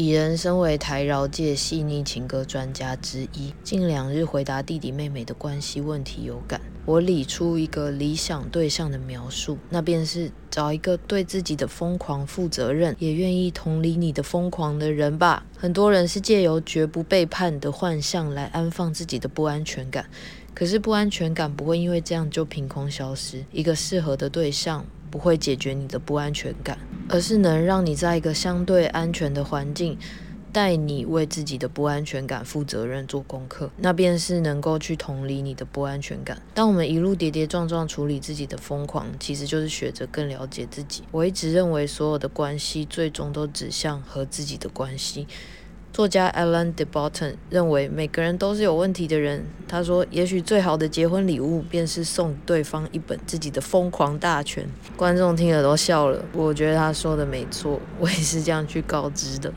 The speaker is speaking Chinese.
鄙人身为台饶界细腻情歌专家之一，近两日回答弟弟妹妹的关系问题有感，我理出一个理想对象的描述，那便是找一个对自己的疯狂负责任，也愿意同理你的疯狂的人吧。很多人是借由绝不背叛的幻象来安放自己的不安全感，可是不安全感不会因为这样就凭空消失。一个适合的对象不会解决你的不安全感，而是能让你在一个相对安全的环境，带你为自己的不安全感负责任、做功课，那便是能够去同理你的不安全感。当我们一路跌跌撞撞处理自己的疯狂，其实就是学着更了解自己。我一直认为，所有的关系最终都指向和自己的关系。作家 Alan de Botton 认为每个人都是有问题的人。他说：“也许最好的结婚礼物便是送对方一本自己的疯狂大全。”观众听了都笑了。我觉得他说的没错，我也是这样去告知的。